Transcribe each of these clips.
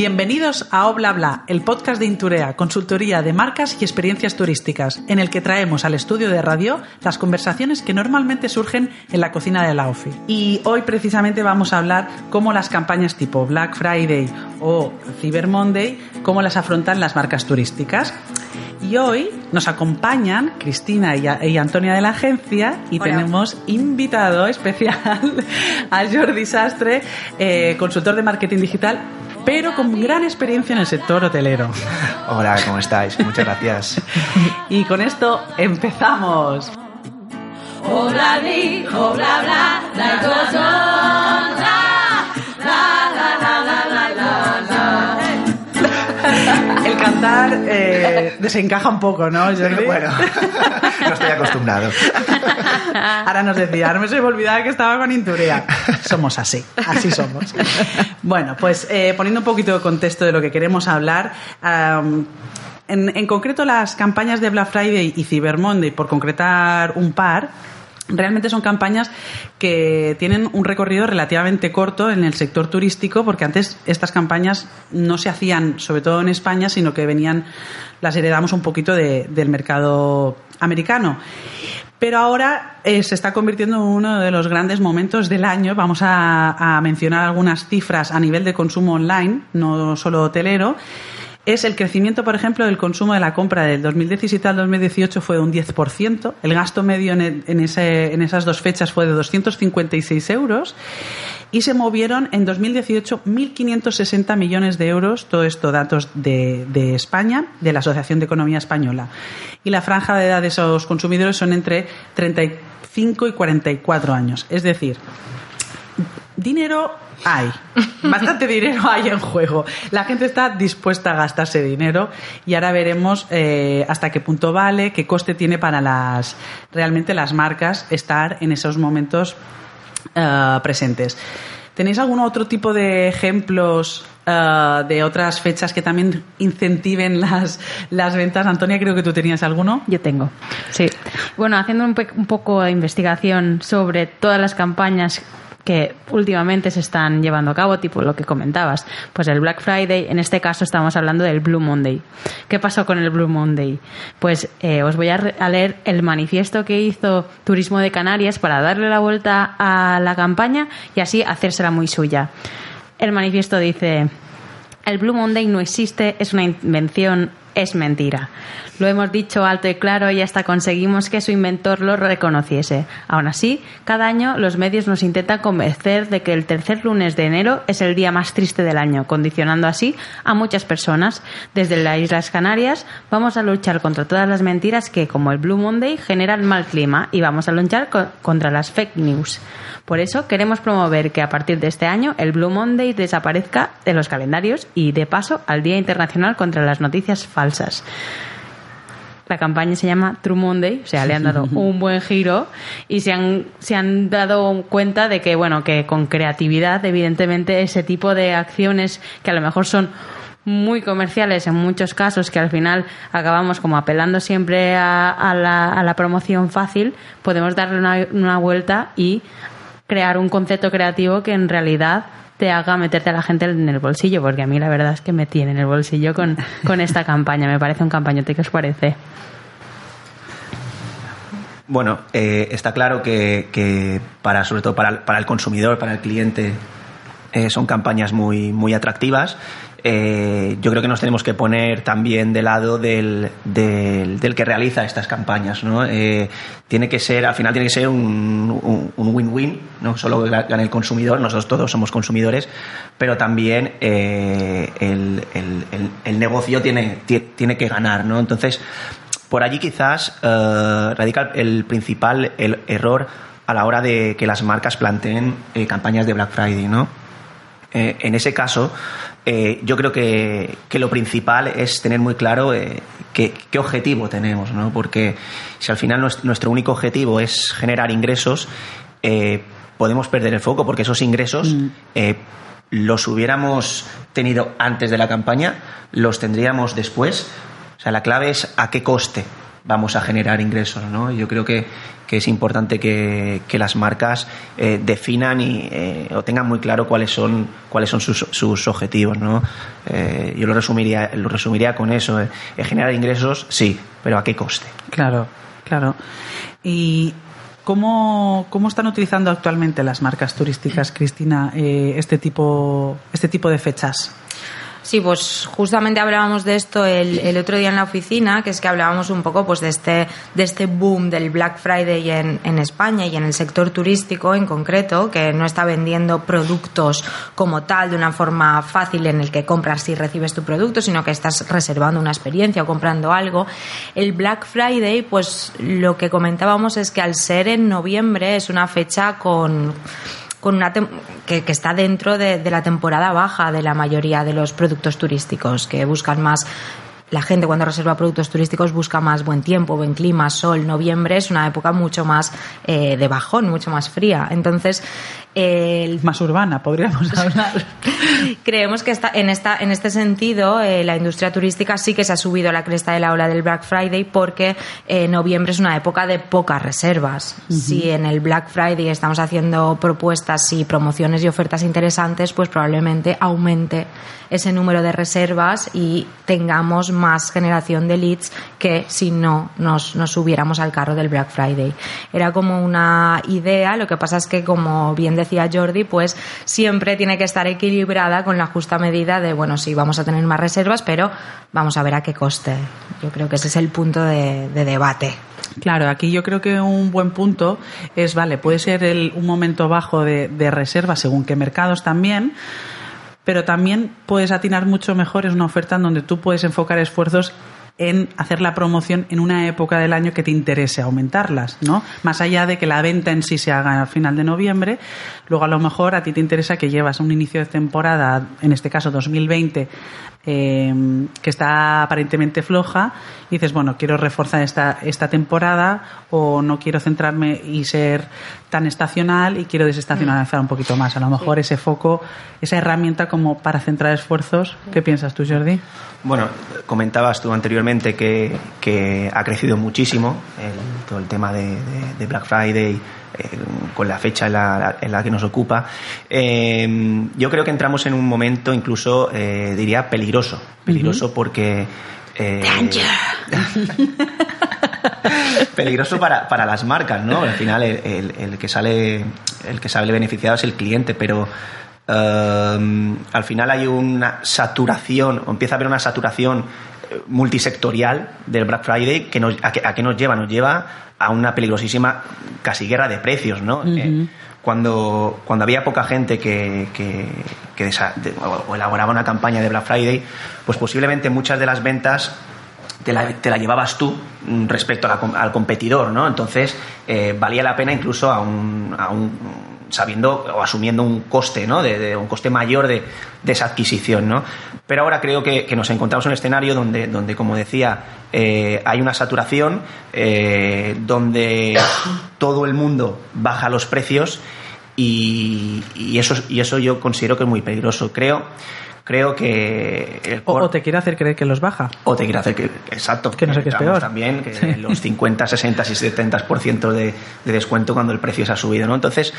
Bienvenidos a Obla Bla, el podcast de Inturea, consultoría de marcas y experiencias turísticas, en el que traemos al estudio de radio las conversaciones que normalmente surgen en la cocina de la OFI. Y hoy precisamente vamos a hablar cómo las campañas tipo Black Friday o Cyber Monday, cómo las afrontan las marcas turísticas. Y hoy nos acompañan Cristina y, y Antonia de la agencia y Hola. tenemos invitado especial a Jordi Sastre, eh, consultor de marketing digital, pero con gran experiencia en el sector hotelero. Hola, ¿cómo estáis? Muchas gracias. Y con esto empezamos. Obla di, eh, desencaja un poco, ¿no, Jordi? Bueno, no estoy acostumbrado. Ahora nos decía, no me se me olvidaba que estaba con Inturea. Somos así, así somos. Bueno, pues eh, poniendo un poquito de contexto de lo que queremos hablar, en, en concreto las campañas de Black Friday y Cyber Monday, por concretar un par, Realmente son campañas que tienen un recorrido relativamente corto en el sector turístico, porque antes estas campañas no se hacían, sobre todo en España, sino que venían, las heredamos un poquito de- del mercado americano. Pero ahora eh, se está convirtiendo en uno de los grandes momentos del año. Vamos a, a mencionar algunas cifras a nivel de consumo online, no solo hotelero. Es el crecimiento, por ejemplo, del consumo de la compra del 2017 al 2018 fue de un 10%. El gasto medio en, en ese- en esas dos fechas fue de 256 euros. Y se movieron en 2018 1.560 millones de euros, todo esto datos de, de España, de la Asociación de Economía Española. Y la franja de edad de esos consumidores son entre 35 y 44 años. Es decir, dinero hay. Bastante dinero hay en juego. La gente está dispuesta a gastarse dinero y ahora veremos eh, hasta qué punto vale, qué coste tiene para las realmente las marcas estar en esos momentos eh, presentes. ¿Tenéis algún otro tipo de ejemplos eh, de otras fechas que también incentiven las, las ventas? Antonia, creo que tú tenías alguno. Yo tengo, sí. Bueno, haciendo un, un poco de investigación sobre todas las campañas que últimamente se están llevando a cabo, tipo lo que comentabas, pues el Black Friday, en este caso estamos hablando del Blue Monday. ¿Qué pasó con el Blue Monday? Pues eh, os voy a, a leer el manifiesto que hizo Turismo de Canarias para darle la vuelta a la campaña y así hacérsela muy suya. El manifiesto dice, el Blue Monday no existe, es una invención, es mentira. Lo hemos dicho alto y claro y hasta conseguimos que su inventor lo reconociese. Aún así, cada año los medios nos intentan convencer de que el tercer lunes de enero es el día más triste del año, condicionando así a muchas personas. Desde las Islas Canarias vamos a luchar contra todas las mentiras que, como el Blue Monday, generan mal clima y vamos a luchar co- contra las fake news. Por eso queremos promover que a partir de este año el Blue Monday desaparezca de los calendarios y de paso al Día Internacional contra las Noticias Falsas. La campaña se llama True Monday, o sea, le han dado un buen giro y se han, se han dado cuenta de que, bueno, que con creatividad, evidentemente, ese tipo de acciones que a lo mejor son muy comerciales en muchos casos, que al final acabamos como apelando siempre a, a la, a la promoción fácil, podemos darle una, una vuelta y crear un concepto creativo que en realidad te haga meterte a la gente en el bolsillo, porque a mí la verdad es que me tiene en el bolsillo con, con esta campaña. Me parece un campañote. ¿Qué os parece? Bueno, eh, está claro que, que para, sobre todo para, para el consumidor, para el cliente, eh, son campañas muy, muy atractivas. Eh, yo creo que nos tenemos que poner también de lado del, del, del que realiza estas campañas. ¿no? Eh, tiene que ser, al final tiene que ser un win-win, no solo gane el consumidor, nosotros todos somos consumidores, pero también eh, el, el- el- negocio tiene, tie- tiene que ganar. ¿no? Entonces, por allí quizás eh, radica el principal error a la hora de que las marcas planteen campañas de Black Friday, ¿no? Eh, en ese caso, eh, yo creo que, que, lo principal es tener muy claro eh, qué, qué, objetivo tenemos, ¿no? Porque si al final nuestro, nuestro único objetivo es generar ingresos, eh, podemos perder el foco porque esos ingresos mm. los hubiéramos tenido antes de la campaña, los tendríamos después. O sea, la clave es a qué coste vamos a generar ingresos, ¿no? Yo creo que, que es importante que, que las marcas eh, definan y, eh, o tengan muy claro cuáles son, cuáles son sus, sus objetivos. ¿no? Eh, yo lo resumiría, lo resumiría con eso. Generar ingresos, sí, pero ¿a qué coste? Claro, claro. Y ¿Cómo, ¿Cómo, están utilizando actualmente las marcas turísticas, Cristina, este, tipo, este tipo de fechas? Sí, pues justamente hablábamos de esto el, el, otro día en la oficina, que es que hablábamos un poco pues de este, de este boom del Black Friday en, en España y en el sector turístico en concreto, que no está vendiendo productos como tal de una forma fácil en el que compras y recibes tu producto, sino que estás reservando una experiencia o comprando algo. El Black Friday, pues lo que comentábamos es que al ser en noviembre es una fecha con con una que, que, está dentro de, de, la temporada baja de la mayoría de los productos turísticos, que buscan más. La gente cuando reserva productos turísticos busca más buen tiempo, buen clima, sol. Noviembre es una época mucho más eh, de bajón, mucho más fría. Entonces, el... más urbana, podríamos hablar. Creemos que está, en, esta, en este sentido eh, la industria turística sí que se ha subido a la cresta de la ola del Black Friday porque eh, noviembre es una época de pocas reservas. Uh -huh. Si en el Black Friday estamos haciendo propuestas y promociones y ofertas interesantes, pues probablemente aumente ese número de reservas y tengamos más generación de leads que si no nos, nos subiéramos al carro del Black Friday. Era como una idea, lo que pasa es que como bien decía Jordi, pues siempre tiene que estar equilibrada con la justa medida de, bueno, sí, vamos a tener más reservas, pero vamos a ver a qué coste. Yo creo que ese es el punto de, de debate. Claro, aquí yo creo que un buen punto es, vale, puede ser el, un momento bajo de, de reservas según qué mercados también, pero también puedes atinar mucho mejor, es una oferta en donde tú puedes enfocar esfuerzos en hacer la promoción en una época del año que te interese aumentarlas, ¿no? Más allá de que la venta en sí se haga al final de noviembre, luego a lo mejor a ti te interesa que llevas un inicio de temporada, en este caso 2020, eh, que está aparentemente floja, y dices, bueno, quiero reforzar esta, esta temporada o no quiero centrarme y ser tan estacional y quiero desestacionalizar un poquito más. A lo mejor ese foco, esa herramienta como para centrar esfuerzos, ¿qué piensas tú, Jordi? Bueno, comentabas tú anteriormente que, que ha crecido muchísimo el, todo el tema de, de, de Black Friday, eh, con la fecha en la, en la que nos ocupa. Eh, yo creo que entramos en un momento incluso, eh, diría, peligroso. Peligroso uh -huh. porque... peligroso para, para, las marcas, ¿no? Al final el, el, el, que sale el que sale beneficiado es el cliente, pero uh, al final hay una saturación, o empieza a haber una saturación multisectorial del Black Friday que nos, a, que, a que nos lleva, nos lleva a una peligrosísima casi guerra de precios, ¿no? Uh -huh. eh, cuando, cuando había poca gente que, que, que desa, de, o, o elaboraba una campaña de Black Friday, pues posiblemente muchas de las ventas te la, te la, llevabas tú respecto la, al competidor, ¿no? Entonces, eh, valía la pena incluso a un, a un, sabiendo o asumiendo un coste, ¿no? De, un coste mayor de, de, esa adquisición, ¿no? Pero ahora creo que, que, nos encontramos en un escenario donde, donde como decía, eh, hay una saturación, eh, donde todo el mundo baja los precios y, y, eso, y eso yo considero que es muy peligroso. Creo creo que el o, o, te quiere hacer creer que los baja o te quiere hacer que exacto que no sé qué es peor también que sí. los 50 60 y 70 de, de descuento cuando el precio se ha subido no entonces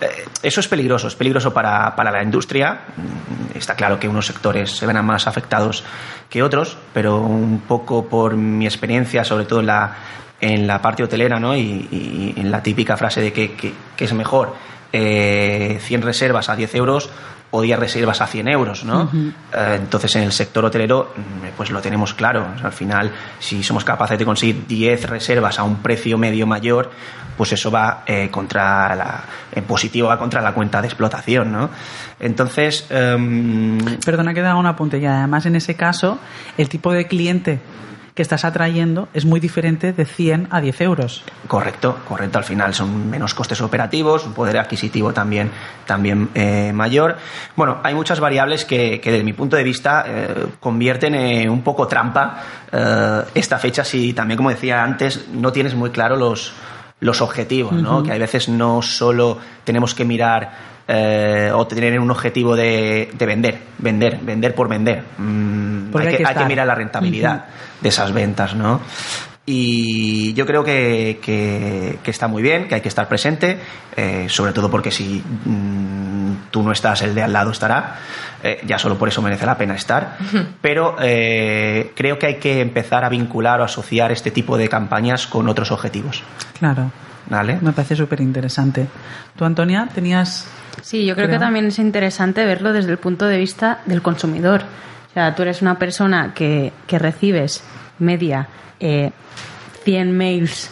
eh, eso es peligroso es peligroso para, para la industria mm, está claro que unos sectores se ven más afectados que otros pero un poco por mi experiencia sobre todo en la en la parte hotelera ¿no? y, y en la típica frase de que, que, que es mejor eh, 100 reservas a 10 euros o 10 reservas a 100 euros, ¿no? Uh -huh. eh, entonces, en el sector hotelero, pues lo tenemos claro. O sea, al final, si somos capaces de conseguir 10 reservas a un precio medio mayor, pues eso va eh, contra la, en positivo va contra la cuenta de explotación, ¿no? Entonces, um... perdona que da una apunte y además en ese caso el tipo de cliente que estás atrayendo es muy diferente de 100 a 10 euros. Correcto, correcto. Al final son menos costes operativos, un poder adquisitivo también, también eh, mayor. Bueno, hay muchas variables que, que desde mi punto de vista eh, convierten en un poco trampa eh, esta fecha si también, como decía antes, no tienes muy claro los, los objetivos, ¿no? Que hay veces no solo tenemos que mirar eh, o tener un objetivo de, de vender, vender, vender por vender. Mm, Porque hay, que, hay mirar la rentabilidad de esas ventas, ¿no? Y yo creo que, que- que está muy bien, que hay que estar presente, eh, sobre todo porque si mm, tú no estás, el de al lado estará. Eh, ya solo por eso merece la pena estar. Pero eh, creo que hay que empezar a vincular o asociar este tipo de campañas con otros objetivos. Claro, ¿Vale? me parece súper interesante. ¿Tú, Antonia, tenías...? Sí, yo creo, Creo. que también es interesante verlo desde el punto de vista del consumidor. O sea, tú eres una persona que, que recibes media eh, 100 mails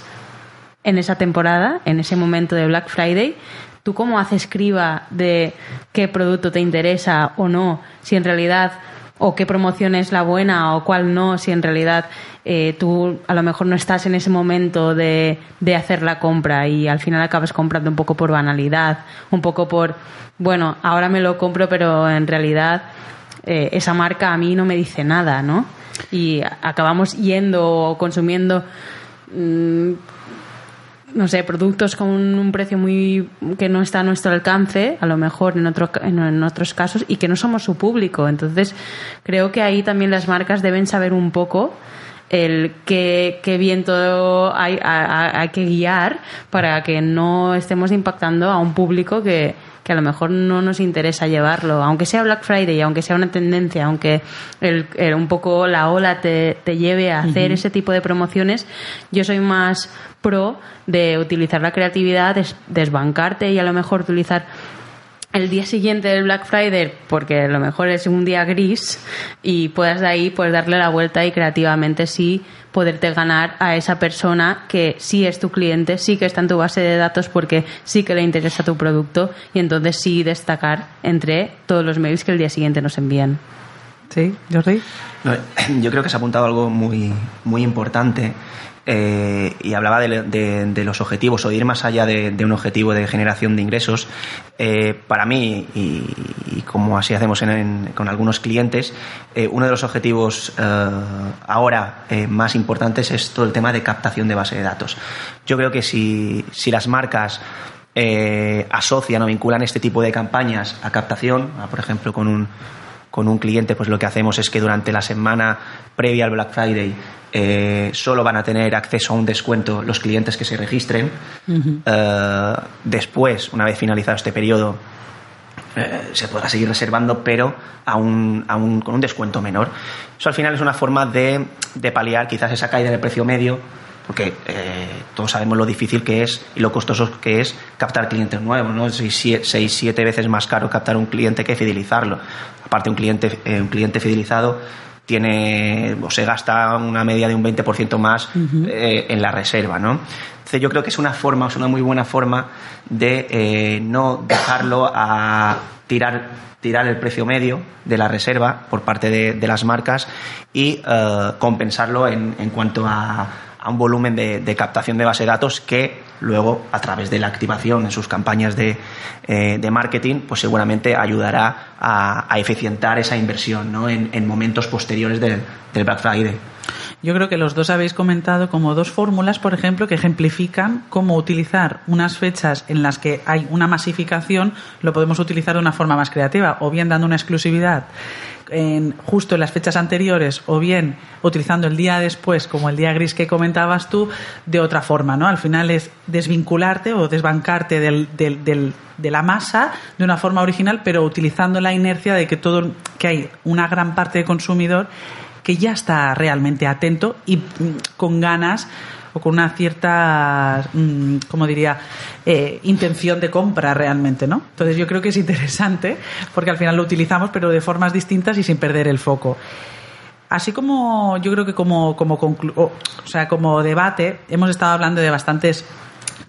en esa temporada, en ese momento de Black Friday. ¿Tú cómo haces criba de qué producto te interesa o no? Si en realidad, o qué promoción es la buena o cuál no, si en realidad eh, tú a lo mejor no estás en ese momento de, de hacer la compra y al final acabas comprando un poco por banalidad, un poco por, bueno, ahora me lo compro, pero en realidad eh, esa marca a mí no me dice nada, ¿no? Y acabamos yendo o consumiendo mm, no sé, productos con un precio muy que no está a nuestro alcance, a lo mejor en, otro, en, otros casos, y que no somos su público. Entonces, creo que ahí también las marcas deben saber un poco el qué, qué viento hay, a- hay que guiar para que no estemos impactando a un público que, que a lo mejor no nos interesa llevarlo, aunque sea Black Friday, aunque sea una tendencia, aunque el, el- un poco la ola te, te lleve a hacer ese tipo de promociones, yo soy más pro de utilizar la creatividad, des- desbancarte y a lo mejor utilizar el día siguiente del Black Friday, porque a lo mejor es un día gris, y puedas de ahí pues darle la vuelta y creativamente sí poderte ganar a esa persona que sí es tu cliente, sí que está en tu base de datos porque sí que le interesa tu producto y entonces sí destacar entre todos los mails que el día siguiente nos envían. ¿Sí, Jordi? No, Yo creo que se ha apuntado algo muy, muy importante eh, y hablaba de, los objetivos o de ir más allá de, un objetivo de generación de ingresos. Eh, para mí, y, como así hacemos en- con algunos clientes, eh, uno de los objetivos ahora más importantes es todo el tema de captación de base de datos. Yo creo que si, si las marcas asocian o vinculan este tipo de campañas a captación, a, por ejemplo, con un, con un cliente, pues lo que hacemos es que durante la semana previa al Black Friday eh, solo van a tener acceso a un descuento los clientes que se registren. Eh, después, una vez finalizado este periodo, eh, se podrá seguir reservando, pero a un- a un- con un descuento menor. Eso al final es una forma de, de paliar quizás esa caída del precio medio, porque eh, todos sabemos lo difícil que es y lo costoso que es captar clientes nuevos, ¿no? Seis, seis, siete veces más caro captar un cliente que fidelizarlo. Aparte, un cliente, eh, un cliente fidelizado tiene o se gasta una media de un 20% más eh, en la reserva, ¿no? Entonces yo creo que es una forma, es una muy buena forma de eh, no dejarlo a tirar tirar el precio medio de la reserva por parte de, de las marcas y compensarlo en, en cuanto a, a un volumen de, captación de base de datos que luego a través de la activación en sus campañas de, eh, marketing pues seguramente ayudará a, a eficientar esa inversión ¿no? en, en momentos posteriores del Black Friday. Yo creo que los dos habéis comentado como dos fórmulas, por ejemplo, que ejemplifican cómo utilizar unas fechas en las que hay una masificación, lo podemos utilizar de una forma más creativa, o bien dando una exclusividad en, justo en las fechas anteriores, o bien utilizando el día después, como el día gris que comentabas tú, de otra forma, ¿no? Al final es desvincularte o desbancarte del, del- del- de la masa de una forma original, pero utilizando la inercia de que todo, que hay una gran parte de consumidor que ya está realmente atento y mm, con ganas o con una cierta, mm, como diría, eh, intención de compra realmente, ¿no? Entonces yo creo que es interesante porque al final lo utilizamos pero de formas distintas y sin perder el foco. Así como yo creo que como, como, o sea, como debate hemos estado hablando de bastantes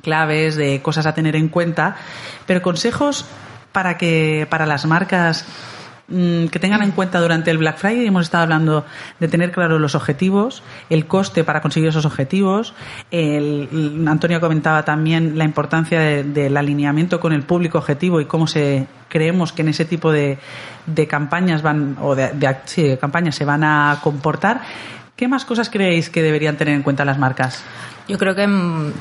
claves, de cosas a tener en cuenta, pero consejos para que para las marcas que tengan en cuenta durante el Black Friday. Hemos estado hablando de tener claros los objetivos, el coste para conseguir esos objetivos. El, Antonio comentaba también la importancia de- del alineamiento con el público objetivo y cómo se creemos que en ese tipo de, de campañas van o de, campañas se van a comportar. ¿Qué más cosas creéis que deberían tener en cuenta las marcas? Yo creo que, mm,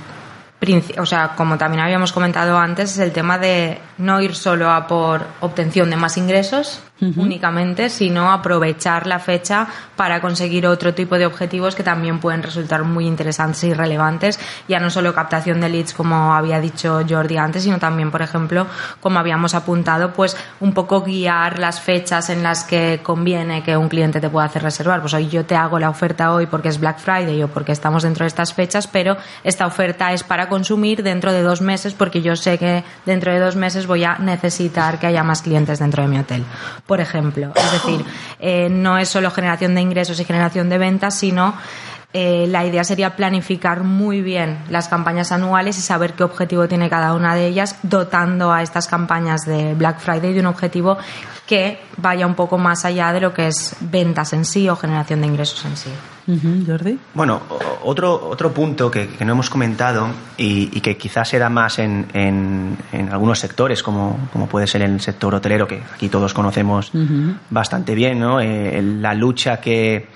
o sea, como también habíamos comentado antes, es el tema de no ir solo a por obtención de más ingresos únicamente, sino aprovechar la fecha para conseguir otro tipo de objetivos que también pueden resultar muy interesantes y relevantes, ya no solo captación de leads, como había dicho Jordi antes, sino también, por ejemplo, como habíamos apuntado, pues un poco guiar las fechas en las que conviene que un cliente te pueda hacer reservar. Pues hoy yo te hago la oferta hoy porque es Black Friday o porque estamos dentro de estas fechas, pero esta oferta es para consumir dentro de dos meses porque yo sé que dentro de dos meses voy a necesitar que haya más clientes dentro de mi hotel, ejemplo. Es decir, eh, no es solo generación de ingresos y generación de ventas, sino eh, la idea sería planificar muy bien las campañas anuales y saber qué objetivo tiene cada una de ellas, dotando a estas campañas de Black Friday de un objetivo que vaya un poco más allá de lo que es ventas en sí o generación de ingresos en sí. Ujú, Jordi. Bueno, otro, otro punto que, que no hemos comentado y, y que quizás se da más en, en- en algunos sectores, como, como puede ser el sector hotelero, que aquí todos conocemos bastante bien, ¿no? Eh, la lucha que,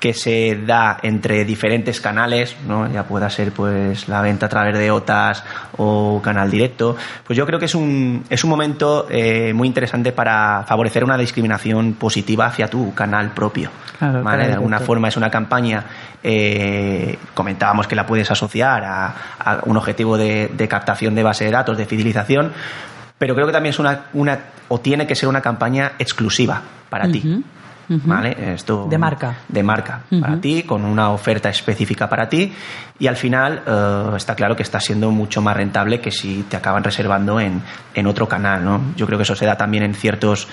que se da entre diferentes canales, ¿no? ya pueda ser pues la venta a través de OTAS o canal directo, pues yo creo que es un, es un momento eh, muy interesante para favorecer una discriminación positiva hacia tu canal propio. Claro, ¿vale? canal De alguna forma es una campaña, eh, comentábamos que la puedes asociar a, a un objetivo de, de captación de base de datos, de fidelización, pero creo que también es una, una o tiene que ser una campaña exclusiva para ti. ¿Vale? Esto, De marca. De marca, para ti, con una oferta específica para ti. Y al final eh, está claro que está siendo mucho más rentable que si te acaban reservando en, en otro canal. ¿no? Yo creo que eso se da también en ciertos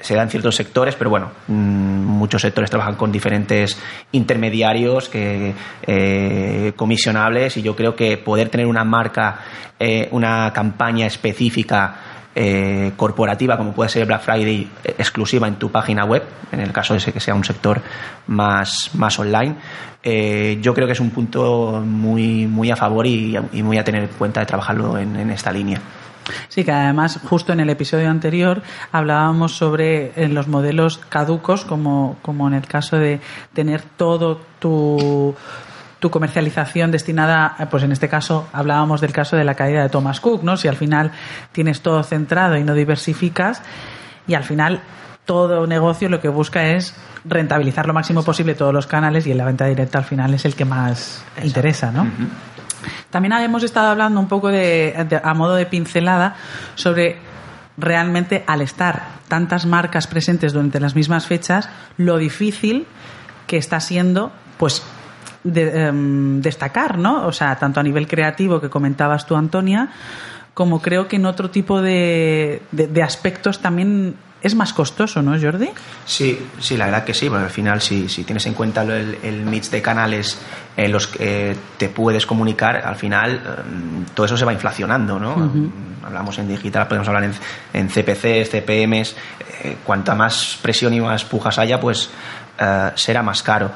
se da en ciertos sectores, pero bueno, mm, muchos sectores trabajan con diferentes intermediarios que eh, comisionables y yo creo que poder tener una marca, eh, una campaña específica eh, corporativa, como puede ser Black Friday, eh, exclusiva en tu página web, en el caso de ese que sea un sector más, más online, eh, yo creo que es un punto muy, muy a favor y, y muy a tener en cuenta de trabajarlo en, en esta línea. Sí, que además justo en el episodio anterior hablábamos sobre eh, los modelos caducos, como, como en el caso de tener todo tu, tu comercialización destinada, eh, pues en este caso hablábamos del caso de la caída de Thomas Cook, ¿no? Si al final tienes todo centrado y no diversificas y al final todo negocio lo que busca es rentabilizar lo máximo posible todos los canales y en la venta directa al final es el que más interesa, ¿no? También hemos estado hablando un poco de, de- a modo de pincelada sobre realmente al estar tantas marcas presentes durante las mismas fechas, lo difícil que está siendo, pues, de- em, destacar, ¿no? O sea, tanto a nivel creativo que comentabas tú, Antonia, como creo que en otro tipo de, de- de aspectos también es más costoso, ¿no, Jordi? Sí, sí, la verdad que sí, porque al final si, si tienes en cuenta el, el mix de canales en los que eh, te puedes comunicar, al final eh, todo eso se va inflacionando, ¿no? Hablamos en digital, podemos hablar en, en CPCs, CPMs, eh, cuanta más presión y más pujas haya, pues eh, será más caro.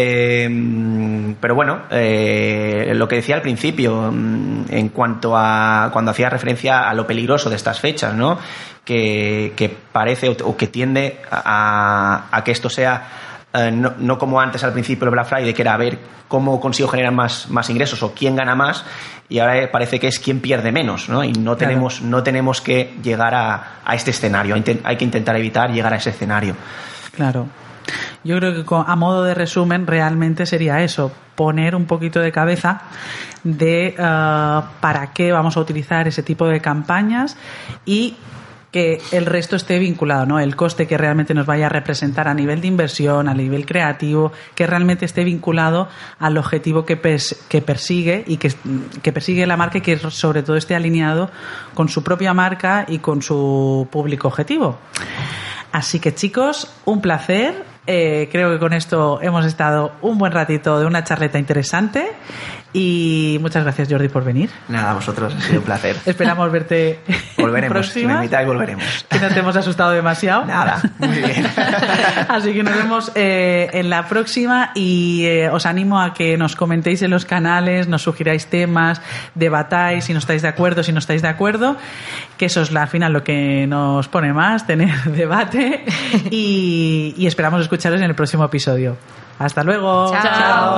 Eh, pero bueno, eh, lo que decía al principio, mm, en cuanto a cuando hacía referencia a lo peligroso de estas fechas, ¿no? Que, que parece o, que tiende a, a que esto sea eh, no, no como antes al principio el Black Friday, que era a ver cómo consigo generar más, más ingresos o quién gana más, y ahora parece que es quién pierde menos, ¿no? Y no Claro. tenemos, no tenemos que llegar a, a este escenario, hay que intentar evitar llegar a ese escenario. Claro. Yo creo que a modo de resumen realmente sería eso, poner un poquito de cabeza de eh, para qué vamos a utilizar ese tipo de campañas y que el resto esté vinculado, ¿no? El coste que realmente nos vaya a representar a nivel de inversión, a nivel creativo, que realmente esté vinculado al objetivo que, pers- que persigue y que persigue la marca y que sobre todo esté alineado con su propia marca y con su público objetivo. Así que chicos, un placer. Eh, creo que con esto hemos estado un buen ratito de una charleta interesante Y muchas gracias, Jordi, por venir. Nada, a vosotros, ha sido un placer. Esperamos verte Volveremos, si me invitáis volveremos. Que no te hemos asustado demasiado. Nada, muy bien. Así que nos vemos eh, en la próxima y eh, os animo a que nos comentéis en los canales, nos sugiráis temas, debatáis si no estáis de acuerdo, si no estáis de acuerdo, que eso es la- al final lo que nos pone más, tener debate y, y esperamos escucharos en el próximo episodio. Hasta luego. Chao. Oh